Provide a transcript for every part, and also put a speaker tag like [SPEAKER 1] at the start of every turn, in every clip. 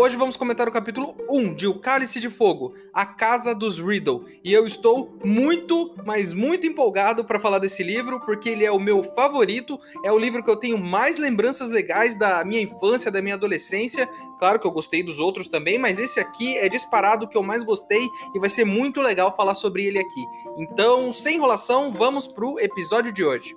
[SPEAKER 1] Hoje vamos comentar o capítulo 1 de O Cálice de Fogo, A Casa dos Riddle. E eu estou muito, mas muito empolgado para falar desse livro, porque ele é o meu favorito, é o livro que eu tenho mais lembranças legais da minha infância, da minha adolescência. Claro que eu gostei dos outros também, mas esse aqui é disparado que eu mais gostei e vai ser muito legal falar sobre ele aqui. Então, sem enrolação, vamos pro episódio de hoje.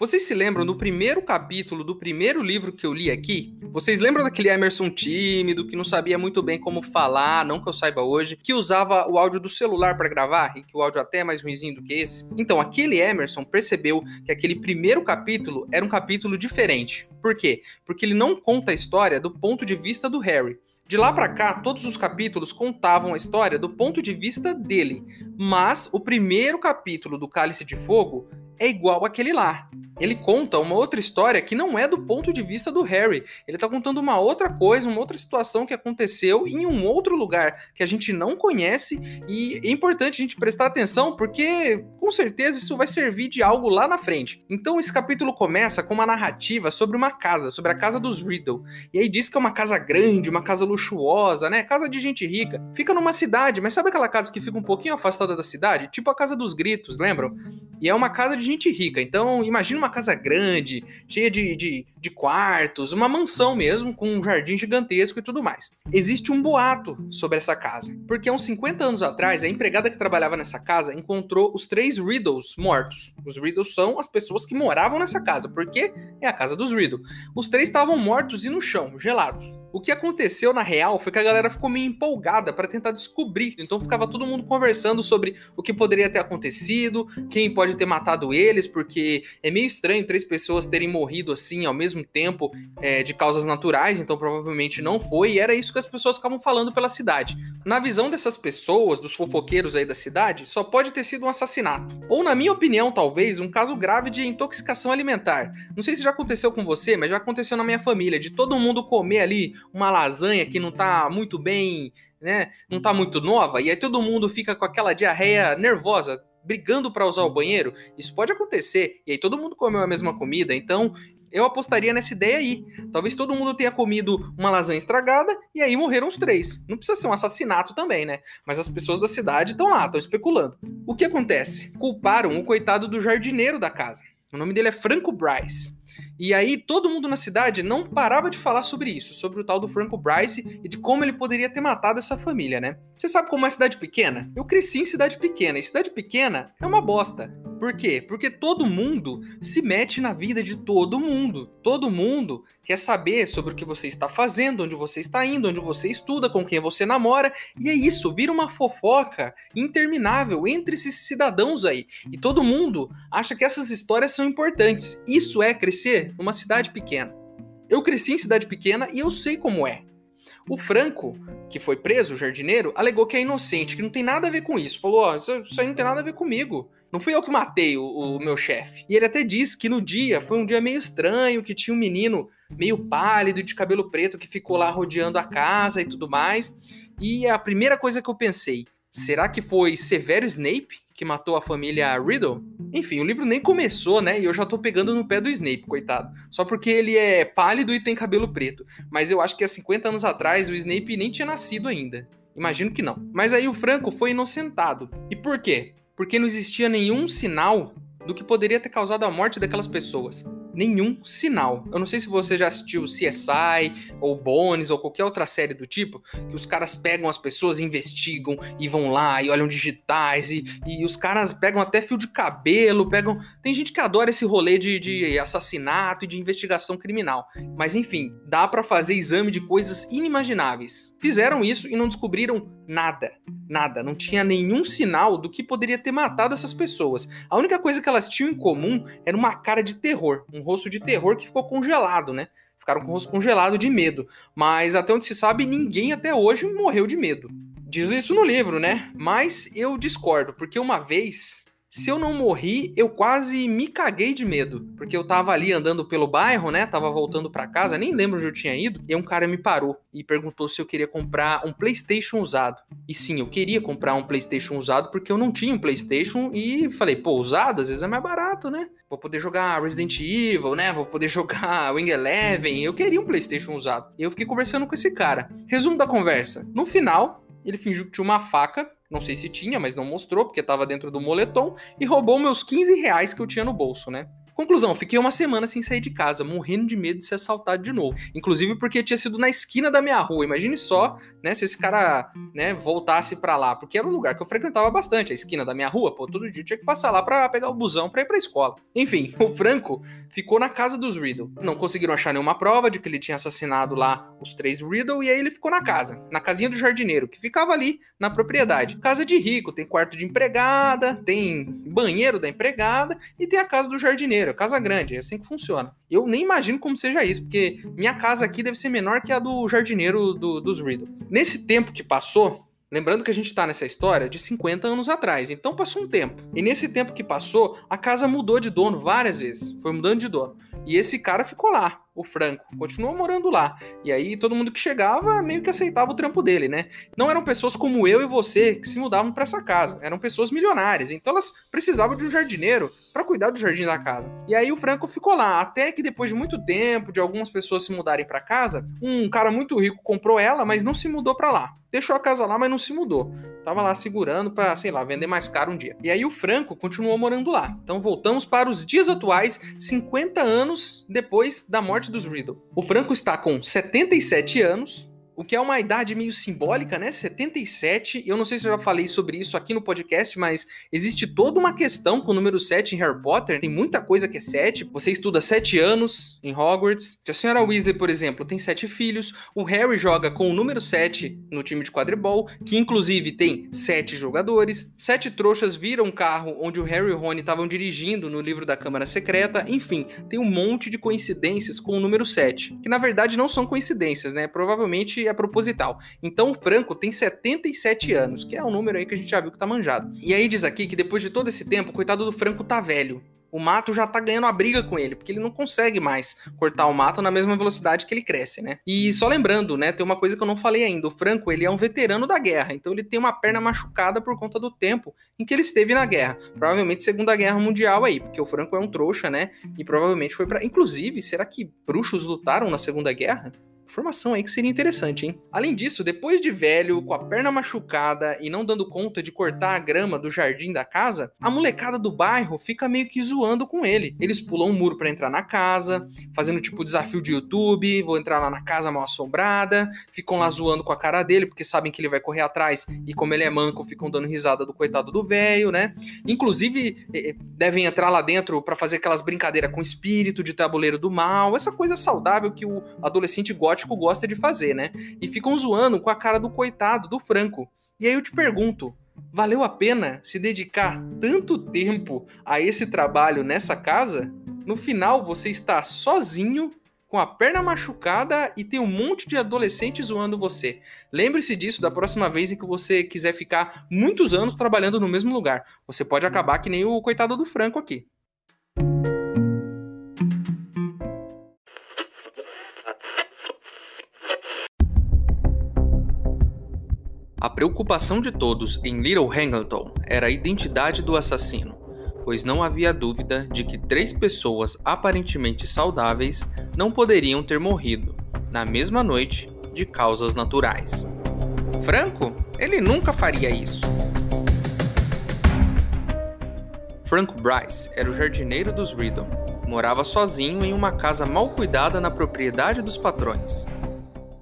[SPEAKER 1] Vocês se lembram do primeiro capítulo do primeiro livro que eu li aqui? Vocês lembram daquele Emerson tímido que não sabia muito bem como falar, não que eu saiba hoje, que usava o áudio do celular para gravar e que o áudio até é mais ruimzinho do que esse? Então, aquele Emerson percebeu que aquele primeiro capítulo era um capítulo diferente. Por quê? Porque ele não conta a história do ponto de vista do Harry. De lá para cá, todos os capítulos contavam a história do ponto de vista dele, mas o primeiro capítulo do Cálice de Fogo é igual àquele lá ele conta uma outra história que não é do ponto de vista do Harry. Ele está contando uma outra coisa, uma outra situação que aconteceu em um outro lugar que a gente não conhece e é importante a gente prestar atenção porque com certeza isso vai servir de algo lá na frente. Então esse capítulo começa com uma narrativa sobre uma casa, sobre a casa dos Riddle. E aí diz que é uma casa grande, uma casa luxuosa, né? Casa de gente rica. Fica numa cidade, mas sabe aquela casa que fica um pouquinho afastada da cidade? Tipo a casa dos gritos, lembram? E é uma casa de gente rica. Então imagina uma casa grande, cheia de, de, de quartos, uma mansão mesmo, com um jardim gigantesco e tudo mais. Existe um boato sobre essa casa, porque há uns 50 anos atrás, a empregada que trabalhava nessa casa encontrou os três Riddles mortos. Os Riddles são as pessoas que moravam nessa casa, porque é a casa dos Riddle. Os três estavam mortos e no chão, gelados. O que aconteceu na real foi que a galera ficou meio empolgada para tentar descobrir. Então ficava todo mundo conversando sobre o que poderia ter acontecido, quem pode ter matado eles, porque é meio estranho três pessoas terem morrido assim ao mesmo tempo é, de causas naturais, então provavelmente não foi, e era isso que as pessoas ficavam falando pela cidade. Na visão dessas pessoas, dos fofoqueiros aí da cidade, só pode ter sido um assassinato. Ou, na minha opinião, talvez, um caso grave de intoxicação alimentar. Não sei se já aconteceu com você, mas já aconteceu na minha família, de todo mundo comer ali uma lasanha que não tá muito bem, né? Não tá muito nova, e aí todo mundo fica com aquela diarreia nervosa, brigando para usar o banheiro. Isso pode acontecer, e aí todo mundo comeu a mesma comida, então eu apostaria nessa ideia aí. Talvez todo mundo tenha comido uma lasanha estragada e aí morreram os três. Não precisa ser um assassinato também, né? Mas as pessoas da cidade estão lá, estão especulando. O que acontece? Culparam o coitado do jardineiro da casa. O nome dele é Franco Bryce. E aí todo mundo na cidade não parava de falar sobre isso, sobre o tal do Franco Bryce e de como ele poderia ter matado essa família, né? Você sabe como é cidade pequena? Eu cresci em cidade pequena, e cidade pequena é uma bosta. Por quê? Porque todo mundo se mete na vida de todo mundo. Todo mundo quer saber sobre o que você está fazendo, onde você está indo, onde você estuda, com quem você namora, e é isso, vira uma fofoca interminável entre esses cidadãos aí. E todo mundo acha que essas histórias são importantes. Isso é crescer numa cidade pequena. Eu cresci em cidade pequena e eu sei como é. O Franco, que foi preso, o jardineiro, alegou que é inocente, que não tem nada a ver com isso. Falou: Ó, oh, isso, aí não tem nada a ver comigo. Não fui eu que matei o, o meu chefe. E ele até disse que no dia foi um dia meio estranho, que tinha um menino meio pálido, de cabelo preto, que ficou lá rodeando a casa e tudo mais. E a primeira coisa que eu pensei, será que foi Severo Snape que matou a família Riddle? Enfim, o livro nem começou, né? E eu já tô pegando no pé do Snape, coitado. Só porque ele é pálido e tem cabelo preto. Mas eu acho que há 50 anos atrás o Snape nem tinha nascido ainda. Imagino que não. Mas aí o Franco foi inocentado. E por quê? Porque não existia nenhum sinal do que poderia ter causado a morte daquelas pessoas nenhum sinal. Eu não sei se você já assistiu CSI ou Bones ou qualquer outra série do tipo, que os caras pegam as pessoas, investigam e vão lá e olham digitais e, e os caras pegam até fio de cabelo, pegam. Tem gente que adora esse rolê de, de assassinato e de investigação criminal. Mas enfim, dá para fazer exame de coisas inimagináveis. Fizeram isso e não descobriram nada. Nada. Não tinha nenhum sinal do que poderia ter matado essas pessoas. A única coisa que elas tinham em comum era uma cara de terror. Um rosto de terror que ficou congelado, né? Ficaram com o rosto congelado de medo. Mas até onde se sabe, ninguém até hoje morreu de medo. Diz isso no livro, né? Mas eu discordo, porque uma vez se eu não morri, eu quase me caguei de medo, porque eu tava ali andando pelo bairro, né? Tava voltando para casa, nem lembro onde eu tinha ido, e um cara me parou e perguntou se eu queria comprar um PlayStation usado. E sim, eu queria comprar um PlayStation usado porque eu não tinha um PlayStation e falei, pô, usado às vezes é mais barato, né? Vou poder jogar Resident Evil, né? Vou poder jogar Wing Eleven. Eu queria um PlayStation usado. E eu fiquei conversando com esse cara. Resumo da conversa. No final, ele fingiu que tinha uma faca não sei se tinha, mas não mostrou, porque estava dentro do moletom, e roubou meus 15 reais que eu tinha no bolso, né? Conclusão, fiquei uma semana sem sair de casa, morrendo de medo de ser assaltado de novo. Inclusive porque tinha sido na esquina da minha rua. Imagine só, né, se esse cara, né, voltasse para lá, porque era um lugar que eu frequentava bastante, a esquina da minha rua, pô, todo dia tinha que passar lá para pegar o busão para ir para escola. Enfim, o Franco ficou na casa dos Riddle. Não conseguiram achar nenhuma prova de que ele tinha assassinado lá os três Riddle e aí ele ficou na casa, na casinha do jardineiro, que ficava ali na propriedade. Casa de rico, tem quarto de empregada, tem banheiro da empregada e tem a casa do jardineiro casa grande, é assim que funciona. Eu nem imagino como seja isso, porque minha casa aqui deve ser menor que a do jardineiro do, dos Riddle. Nesse tempo que passou, Lembrando que a gente está nessa história de 50 anos atrás, então passou um tempo. E nesse tempo que passou, a casa mudou de dono várias vezes. Foi mudando de dono. E esse cara ficou lá, o Franco, continuou morando lá. E aí todo mundo que chegava meio que aceitava o trampo dele, né? Não eram pessoas como eu e você que se mudavam para essa casa, eram pessoas milionárias. Então elas precisavam de um jardineiro para cuidar do jardim da casa. E aí o Franco ficou lá, até que depois de muito tempo, de algumas pessoas se mudarem para casa, um cara muito rico comprou ela, mas não se mudou para lá. Deixou a casa lá, mas não se mudou. Tava lá segurando para, sei lá, vender mais caro um dia. E aí o Franco continuou morando lá. Então voltamos para os dias atuais, 50 anos depois da morte dos Riddle. O Franco está com 77 anos, o que é uma idade meio simbólica, né? 77. Eu não sei se eu já falei sobre isso aqui no podcast, mas existe toda uma questão com o número 7 em Harry Potter. Tem muita coisa que é 7. Você estuda 7 anos em Hogwarts. A senhora Weasley, por exemplo, tem 7 filhos. O Harry joga com o número 7 no time de quadribol, que inclusive tem 7 jogadores. Sete trouxas viram um carro onde o Harry e o Rony estavam dirigindo no livro da Câmara Secreta. Enfim, tem um monte de coincidências com o número 7, que na verdade não são coincidências, né? Provavelmente é proposital. Então o Franco tem 77 anos, que é um número aí que a gente já viu que tá manjado. E aí diz aqui que depois de todo esse tempo, coitado do Franco tá velho. O mato já tá ganhando a briga com ele, porque ele não consegue mais cortar o mato na mesma velocidade que ele cresce, né? E só lembrando, né, tem uma coisa que eu não falei ainda, o Franco, ele é um veterano da guerra, então ele tem uma perna machucada por conta do tempo em que ele esteve na guerra. Provavelmente Segunda Guerra Mundial aí, porque o Franco é um trouxa, né? E provavelmente foi para, inclusive, será que bruxos lutaram na Segunda Guerra? Informação aí que seria interessante, hein? Além disso, depois de velho, com a perna machucada e não dando conta de cortar a grama do jardim da casa, a molecada do bairro fica meio que zoando com ele. Eles pulam um muro para entrar na casa, fazendo tipo desafio de YouTube, vou entrar lá na casa mal assombrada, ficam lá zoando com a cara dele porque sabem que ele vai correr atrás e como ele é manco, ficam dando risada do coitado do velho, né? Inclusive, devem entrar lá dentro para fazer aquelas brincadeiras com espírito de tabuleiro do mal, essa coisa saudável que o adolescente gótico gótico gosta de fazer, né? E ficam zoando com a cara do coitado, do Franco. E aí eu te pergunto, valeu a pena se dedicar tanto tempo a esse trabalho nessa casa? No final você está sozinho, com a perna machucada e tem um monte de adolescentes zoando você. Lembre-se disso da próxima vez em que você quiser ficar muitos anos trabalhando no mesmo lugar. Você pode acabar que nem o coitado do Franco aqui. A preocupação de todos em Little Hangleton era a identidade do assassino, pois não havia dúvida de que três pessoas aparentemente saudáveis não poderiam ter morrido, na mesma noite, de causas naturais. Franco? Ele nunca faria isso. Frank Bryce era o jardineiro dos Riddle. Morava sozinho em uma casa mal cuidada na propriedade dos patrões.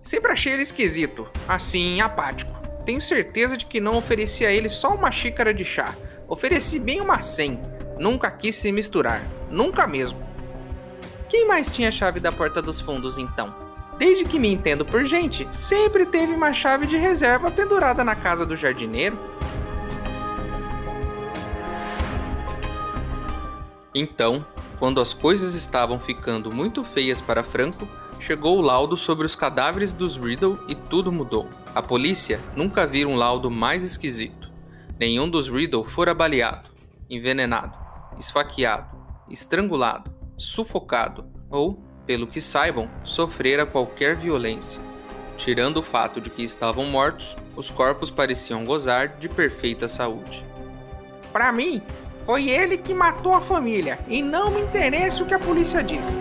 [SPEAKER 1] Sempre achei ele esquisito, assim, apático. Tenho certeza de que não ofereci a ele só uma xícara de chá. Ofereci bem uma cem. Nunca quis se misturar. Nunca mesmo. Quem mais tinha a chave da porta dos fundos então? Desde que me entendo por gente, sempre teve uma chave de reserva pendurada na casa do jardineiro. Então, quando as coisas estavam ficando muito feias para Franco, chegou o laudo sobre os cadáveres dos Riddle e tudo mudou. A polícia nunca viu um laudo mais esquisito. Nenhum dos Riddle fora baleado, envenenado, esfaqueado, estrangulado, sufocado ou, pelo que saibam, sofrera qualquer violência. Tirando o fato de que estavam mortos, os corpos pareciam gozar de perfeita saúde. Para mim, foi ele que matou a família e não me interessa o que a polícia diz.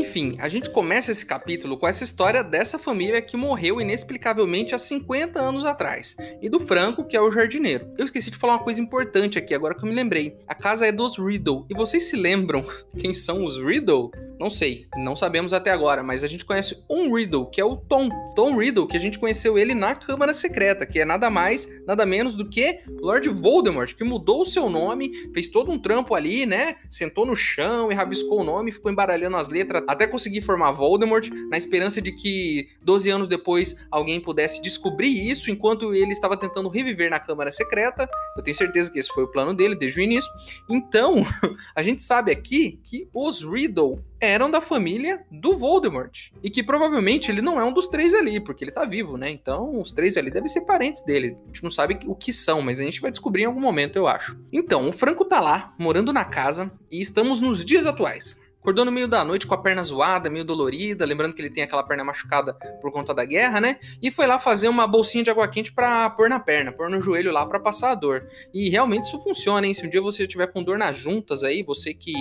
[SPEAKER 1] Enfim, a gente começa esse capítulo com essa história dessa família que morreu inexplicavelmente há 50 anos atrás, e do Franco, que é o jardineiro. Eu esqueci de falar uma coisa importante aqui, agora que eu me lembrei. A casa é dos Riddle, e vocês se lembram quem são os Riddle? Não sei, não sabemos até agora, mas a gente conhece um Riddle, que é o Tom. Tom Riddle, que a gente conheceu ele na Câmara Secreta, que é nada mais, nada menos do que Lord Voldemort, que mudou o seu nome, fez todo um trampo ali, né? Sentou no chão e rabiscou o nome, ficou embaralhando as letras até conseguir formar Voldemort, na esperança de que 12 anos depois alguém pudesse descobrir isso enquanto ele estava tentando reviver na Câmara Secreta. Eu tenho certeza que esse foi o plano dele desde o início. Então, a gente sabe aqui que os Riddle eram da família do Voldemort. E que provavelmente ele não é um dos três ali, porque ele tá vivo, né? Então os três ali devem ser parentes dele. A gente não sabe o que são, mas a gente vai descobrir em algum momento, eu acho. Então, o Franco tá lá, morando na casa, e estamos nos dias atuais. Acordou no meio da noite com a perna zoada, meio dolorida, lembrando que ele tem aquela perna machucada por conta da guerra, né? E foi lá fazer uma bolsinha de água quente pra pôr na perna, pôr no joelho lá para passar a dor. E realmente isso funciona, hein? Se um dia você tiver com dor nas juntas aí, você que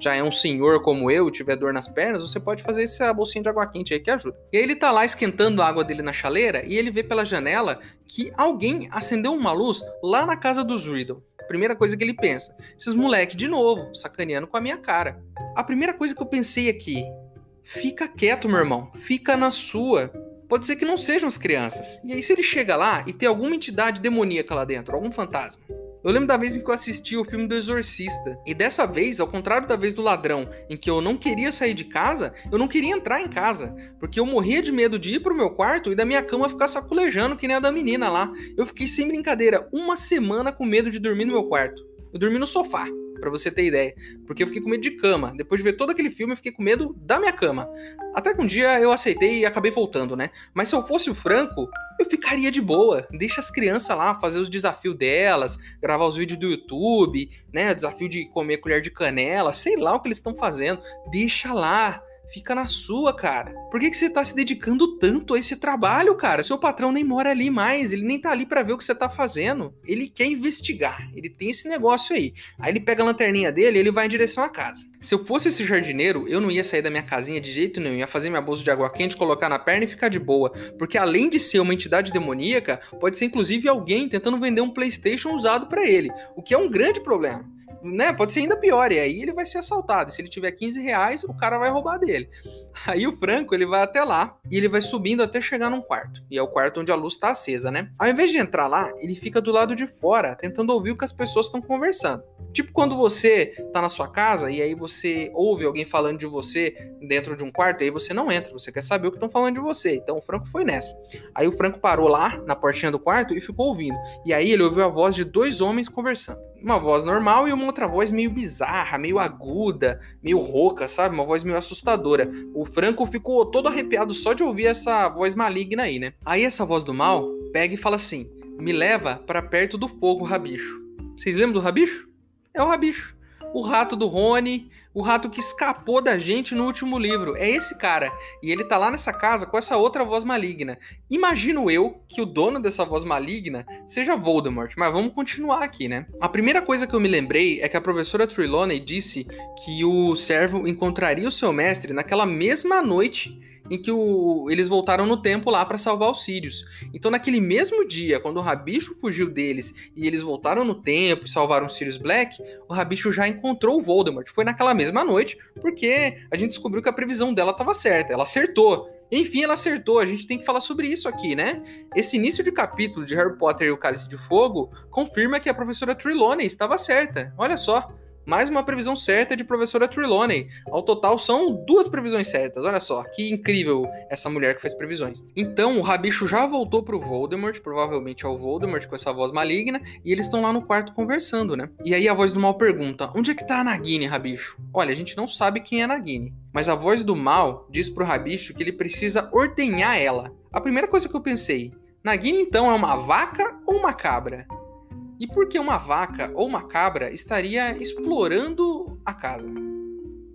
[SPEAKER 1] já é um senhor como eu, tiver dor nas pernas, você pode fazer essa bolsinha de água quente aí que ajuda. E aí ele tá lá esquentando a água dele na chaleira e ele vê pela janela que alguém acendeu uma luz lá na casa dos Riddle. Primeira coisa que ele pensa: esses moleque de novo, sacaneando com a minha cara. A primeira coisa que eu pensei aqui: fica quieto, meu irmão, fica na sua. Pode ser que não sejam as crianças. E aí, se ele chega lá e tem alguma entidade demoníaca lá dentro, algum fantasma, eu lembro da vez em que eu assisti o filme do Exorcista. E dessa vez, ao contrário da vez do ladrão, em que eu não queria sair de casa, eu não queria entrar em casa. Porque eu morria de medo de ir pro meu quarto e da minha cama ficar saculejando que nem a da menina lá. Eu fiquei sem brincadeira, uma semana com medo de dormir no meu quarto. Eu dormi no sofá para você ter ideia. Porque eu fiquei com medo de cama. Depois de ver todo aquele filme, eu fiquei com medo da minha cama. Até que um dia eu aceitei e acabei voltando, né? Mas se eu fosse o Franco, eu ficaria de boa. Deixa as crianças lá fazer os desafios delas, gravar os vídeos do YouTube, né? Desafio de comer colher de canela, sei lá o que eles estão fazendo. Deixa lá. Fica na sua, cara. Por que, que você tá se dedicando tanto a esse trabalho, cara? Seu patrão nem mora ali mais, ele nem tá ali para ver o que você tá fazendo. Ele quer investigar, ele tem esse negócio aí. Aí ele pega a lanterninha dele e ele vai em direção à casa. Se eu fosse esse jardineiro, eu não ia sair da minha casinha de jeito nenhum, ia fazer minha bolsa de água quente, colocar na perna e ficar de boa. Porque além de ser uma entidade demoníaca, pode ser inclusive alguém tentando vender um PlayStation usado para ele, o que é um grande problema né, pode ser ainda pior, e aí ele vai ser assaltado. Se ele tiver 15 reais, o cara vai roubar dele. Aí o Franco, ele vai até lá, e ele vai subindo até chegar num quarto. E é o quarto onde a luz tá acesa, né? Ao invés de entrar lá, ele fica do lado de fora, tentando ouvir o que as pessoas estão conversando. Tipo quando você tá na sua casa e aí você ouve alguém falando de você dentro de um quarto, e aí você não entra, você quer saber o que estão falando de você. Então o Franco foi nessa. Aí o Franco parou lá, na portinha do quarto, e ficou ouvindo. E aí ele ouviu a voz de dois homens conversando. Uma voz normal e uma outra voz meio bizarra, meio aguda, meio rouca, sabe? Uma voz meio assustadora. O Franco ficou todo arrepiado só de ouvir essa voz maligna aí, né? Aí essa voz do mal pega e fala assim: Me leva para perto do fogo, rabicho. Vocês lembram do rabicho? É o rabicho o rato do Rony, o rato que escapou da gente no último livro. É esse cara. E ele tá lá nessa casa com essa outra voz maligna. Imagino eu que o dono dessa voz maligna seja Voldemort, mas vamos continuar aqui, né? A primeira coisa que eu me lembrei é que a professora Trelawney disse que o servo encontraria o seu mestre naquela mesma noite em que o, eles voltaram no tempo lá para salvar os Sirius. Então, naquele mesmo dia, quando o Rabicho fugiu deles e eles voltaram no tempo e salvaram os Sirius Black, o Rabicho já encontrou o Voldemort. Foi naquela mesma noite, porque a gente descobriu que a previsão dela estava certa. Ela acertou. Enfim, ela acertou. A gente tem que falar sobre isso aqui, né? Esse início de capítulo de Harry Potter e o Cálice de Fogo confirma que a professora Trelawney estava certa. Olha só. Mais uma previsão certa de professora Trelawney. Ao total, são duas previsões certas. Olha só, que incrível essa mulher que faz previsões. Então, o Rabicho já voltou pro Voldemort, provavelmente ao Voldemort com essa voz maligna, e eles estão lá no quarto conversando, né? E aí a voz do mal pergunta: Onde é que tá a Nagini, Rabicho? Olha, a gente não sabe quem é Nagini, mas a voz do mal diz pro Rabicho que ele precisa ordenhar ela. A primeira coisa que eu pensei: Nagini então é uma vaca ou uma cabra? E por que uma vaca ou uma cabra estaria explorando a casa?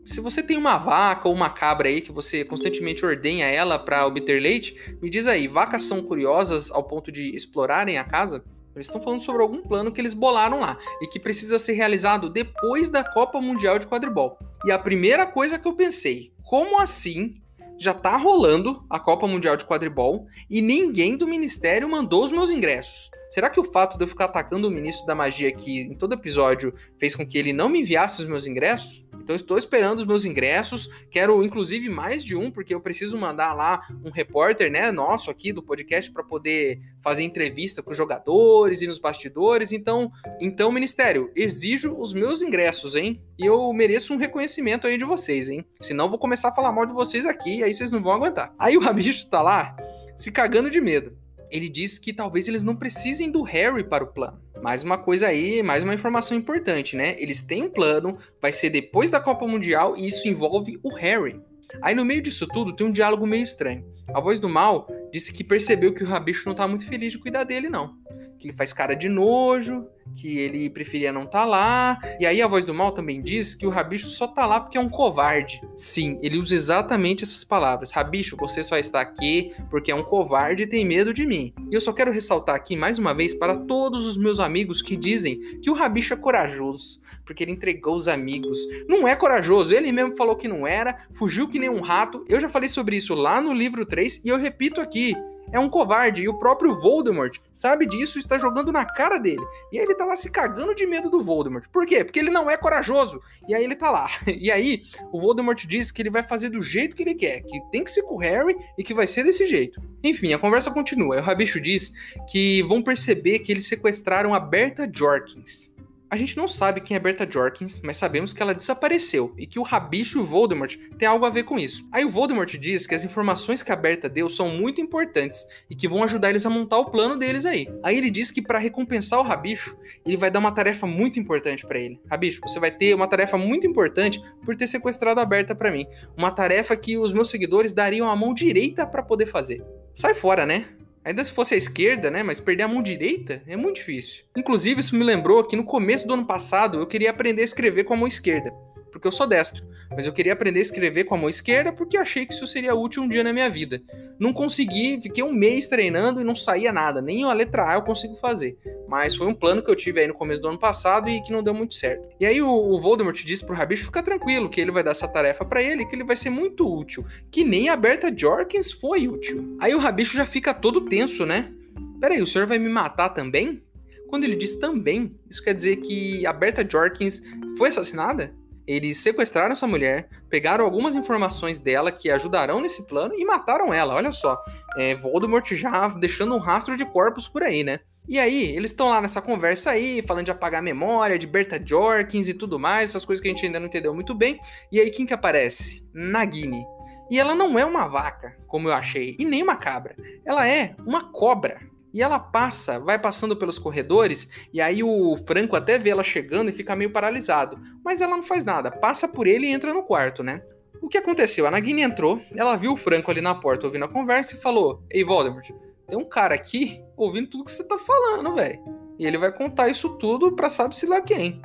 [SPEAKER 1] Se você tem uma vaca ou uma cabra aí que você constantemente ordenha ela para obter leite, me diz aí, vacas são curiosas ao ponto de explorarem a casa? Eles estão falando sobre algum plano que eles bolaram lá e que precisa ser realizado depois da Copa Mundial de Quadribol. E a primeira coisa que eu pensei, como assim já tá rolando a Copa Mundial de Quadribol e ninguém do ministério mandou os meus ingressos? Será que o fato de eu ficar atacando o ministro da magia aqui em todo episódio fez com que ele não me enviasse os meus ingressos? Então estou esperando os meus ingressos, quero inclusive mais de um, porque eu preciso mandar lá um repórter, né, nosso aqui do podcast para poder fazer entrevista com os jogadores e nos bastidores. Então, então ministério, exijo os meus ingressos, hein? E eu mereço um reconhecimento aí de vocês, hein? Senão vou começar a falar mal de vocês aqui, e aí vocês não vão aguentar. Aí o Rabicho tá lá se cagando de medo ele diz que talvez eles não precisem do Harry para o plano. Mais uma coisa aí, mais uma informação importante, né? Eles têm um plano, vai ser depois da Copa Mundial e isso envolve o Harry. Aí no meio disso tudo tem um diálogo meio estranho. A voz do mal disse que percebeu que o Rabicho não tá muito feliz de cuidar dele, não. Que ele faz cara de nojo, que ele preferia não estar tá lá. E aí a voz do mal também diz que o Rabicho só tá lá porque é um covarde. Sim, ele usa exatamente essas palavras. Rabicho, você só está aqui porque é um covarde e tem medo de mim. E eu só quero ressaltar aqui mais uma vez para todos os meus amigos que dizem que o Rabicho é corajoso, porque ele entregou os amigos. Não é corajoso, ele mesmo falou que não era, fugiu que nem um rato. Eu já falei sobre isso lá no livro 3 e eu repito aqui é um covarde e o próprio Voldemort sabe disso e está jogando na cara dele. E aí ele tá lá se cagando de medo do Voldemort. Por quê? Porque ele não é corajoso. E aí ele tá lá. E aí o Voldemort diz que ele vai fazer do jeito que ele quer, que tem que ser com o Harry e que vai ser desse jeito. Enfim, a conversa continua. E o Rabicho diz que vão perceber que eles sequestraram a Berta Jorkins. A gente não sabe quem é Berta Jorkins, mas sabemos que ela desapareceu e que o Rabicho e o Voldemort têm algo a ver com isso. Aí o Voldemort diz que as informações que a Berta deu são muito importantes e que vão ajudar eles a montar o plano deles aí. Aí ele diz que para recompensar o Rabicho, ele vai dar uma tarefa muito importante para ele. Rabicho, você vai ter uma tarefa muito importante por ter sequestrado a Berta para mim. Uma tarefa que os meus seguidores dariam a mão direita para poder fazer. Sai fora, né? Ainda se fosse a esquerda, né? Mas perder a mão direita é muito difícil. Inclusive, isso me lembrou que no começo do ano passado eu queria aprender a escrever com a mão esquerda, porque eu sou destro mas eu queria aprender a escrever com a mão esquerda porque achei que isso seria útil um dia na minha vida. Não consegui, fiquei um mês treinando e não saía nada, nem a letra A eu consigo fazer. Mas foi um plano que eu tive aí no começo do ano passado e que não deu muito certo. E aí o, Voldemort disse pro Rabicho ficar tranquilo, que ele vai dar essa tarefa para ele, que ele vai ser muito útil, que nem a Berta Jorkins foi útil. Aí o Rabicho já fica todo tenso, né? Peraí, o senhor vai me matar também? Quando ele diz também, isso quer dizer que a Berta Jorkins foi assassinada? Eles sequestraram essa mulher, pegaram algumas informações dela que ajudarão nesse plano e mataram ela. Olha só, é, Voldemort já deixando um rastro de corpos por aí, né? E aí, eles estão lá nessa conversa aí, falando de apagar a memória, de Berta Jorkins e tudo mais, essas coisas que a gente ainda não entendeu muito bem. E aí, quem que aparece? Nagini. E ela não é uma vaca, como eu achei, e nem uma cabra. Ela é uma cobra. E ela passa, vai passando pelos corredores, e aí o Franco até vê ela chegando e fica meio paralisado. Mas ela não faz nada, passa por ele e entra no quarto, né? O que aconteceu? A Nagini entrou, ela viu o Franco ali na porta ouvindo a conversa e falou: Ei, Voldemort, tem um cara aqui ouvindo tudo que você tá falando, velho. E ele vai contar isso tudo pra sabe-se lá quem.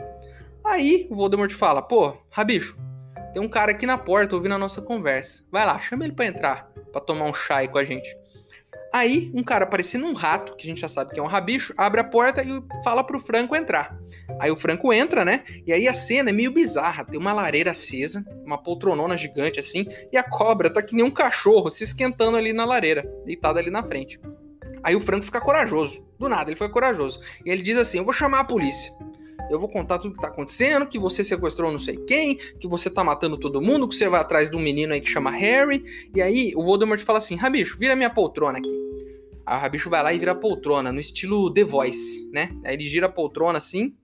[SPEAKER 1] Aí o Voldemort fala: Pô, Rabicho, tem um cara aqui na porta ouvindo a nossa conversa. Vai lá, chama ele pra entrar, pra tomar um chá aí com a gente. Aí, um cara parecendo um rato, que a gente já sabe que é um rabicho, abre a porta e fala pro Franco entrar. Aí o Franco entra, né? E aí a cena é meio bizarra. Tem uma lareira acesa, uma poltronona gigante assim, e a cobra tá que nem um cachorro se esquentando ali na lareira, deitada ali na frente. Aí o Franco fica corajoso. Do nada, ele fica corajoso. E ele diz assim: Eu vou chamar a polícia. Eu vou contar tudo que tá acontecendo, que você sequestrou não sei quem, que você tá matando todo mundo, que você vai atrás de um menino aí que chama Harry. E aí o Voldemort fala assim: Rabicho, vira minha poltrona aqui. Aí o Rabicho vai lá e vira a poltrona, no estilo The Voice, né? Aí ele gira a poltrona assim.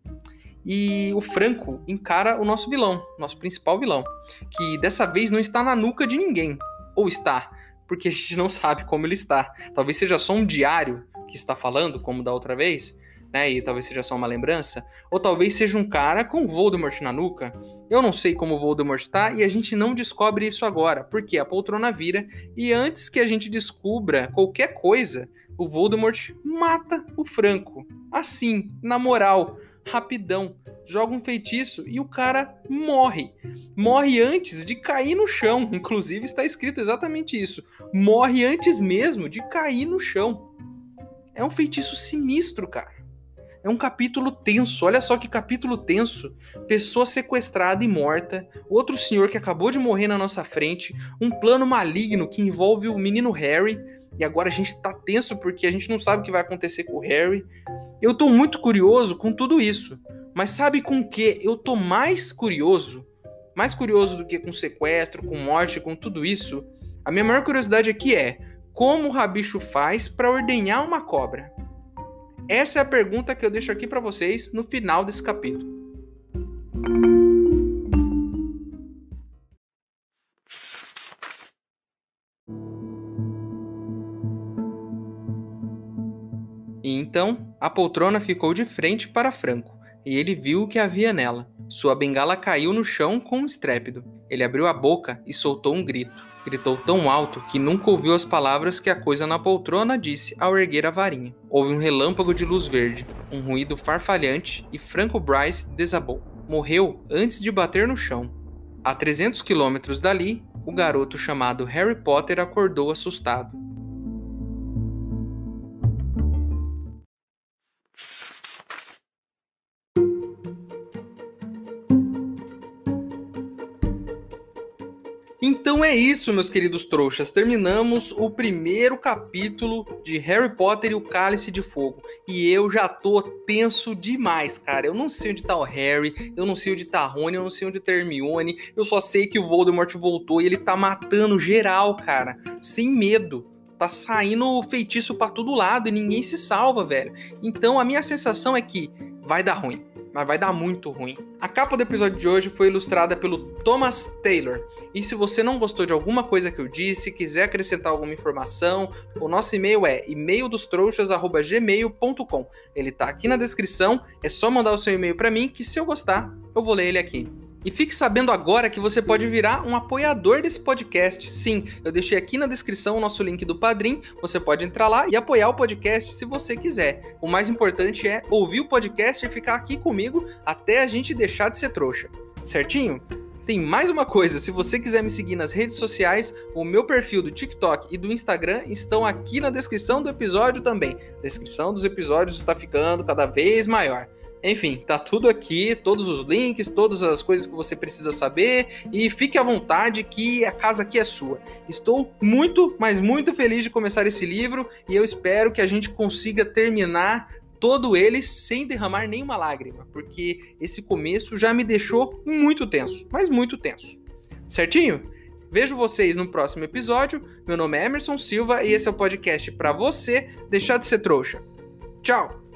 [SPEAKER 1] E o Franco encara o nosso vilão, nosso principal vilão, que dessa vez não está na nuca de ninguém. Ou está, porque a gente não sabe como ele está. Talvez seja só um diário que está falando, como da outra vez né? E talvez seja só uma lembrança. Ou talvez seja um cara com Voldemort na nuca. Eu não sei como o Voldemort tá e a gente não descobre isso agora, porque a poltrona vira e antes que a gente descubra qualquer coisa, o Voldemort mata o Franco. Assim, na moral, rapidão. Joga um feitiço e o cara morre. Morre antes de cair no chão. Inclusive está escrito exatamente isso. Morre antes mesmo de cair no chão. É um feitiço sinistro, cara. É um capítulo tenso, olha só que capítulo tenso. Pessoa sequestrada e morta, outro senhor que acabou de morrer na nossa frente, um plano maligno que envolve o menino Harry, e agora a gente tá tenso porque a gente não sabe o que vai acontecer com o Harry. Eu tô muito curioso com tudo isso, mas sabe com que eu tô mais curioso? Mais curioso do que com sequestro, com morte, com tudo isso? A minha maior curiosidade aqui é como o Rabicho faz para ordenhar uma cobra? Essa é a pergunta que eu deixo aqui para vocês no final desse capítulo. E então a poltrona ficou de frente para Franco, e ele viu o que havia nela. Sua bengala caiu no chão com um estrépito. Ele abriu a boca e soltou um grito. Gritou tão alto que nunca ouviu as palavras que a coisa na poltrona disse ao erguer a varinha. Houve um relâmpago de luz verde, um ruído farfalhante e Franco Bryce desabou. Morreu antes de bater no chão. A 300 quilômetros dali, o garoto chamado Harry Potter acordou assustado. Então é isso, meus queridos trouxas. Terminamos o primeiro capítulo de Harry Potter e o Cálice de Fogo. E eu já tô tenso demais, cara. Eu não sei onde tá o Harry, eu não sei onde tá Rony, eu não sei onde tá Hermione. Eu só sei que o Voldemort voltou e ele tá matando geral, cara. Sem medo tá saindo feitiço para todo lado e ninguém se salva, velho. Então a minha sensação é que vai dar ruim mas vai dar muito ruim. A capa do episódio de hoje foi ilustrada pelo Thomas Taylor. E se você não gostou de alguma coisa que eu disse, quiser acrescentar alguma informação, o nosso e-mail é e-maildostrouxas@gmail.com. Ele tá aqui na descrição, é só mandar o seu e-mail para mim que se eu gostar, eu vou ler ele aqui. E fique sabendo agora que você pode virar um apoiador desse podcast. Sim, eu deixei aqui na descrição o nosso link do Padrim. Você pode entrar lá e apoiar o podcast se você quiser. O mais importante é ouvir o podcast e ficar aqui comigo até a gente deixar de ser trouxa. Certinho? Tem mais uma coisa, se você quiser me seguir nas redes sociais, o meu perfil do TikTok e do Instagram estão aqui na descrição do episódio também. A descrição dos episódios está ficando cada vez maior. Enfim, tá tudo aqui, todos os links, todas as coisas que você precisa saber e fique à vontade que a casa aqui é sua. Estou muito, mas muito feliz de começar esse livro e eu espero que a gente consiga terminar todo ele sem derramar nenhuma lágrima, porque esse começo já me deixou muito tenso, mas muito tenso. Certinho? Vejo vocês no próximo episódio. Meu nome é Emerson Silva e esse é o podcast para você deixar de ser trouxa. Tchau!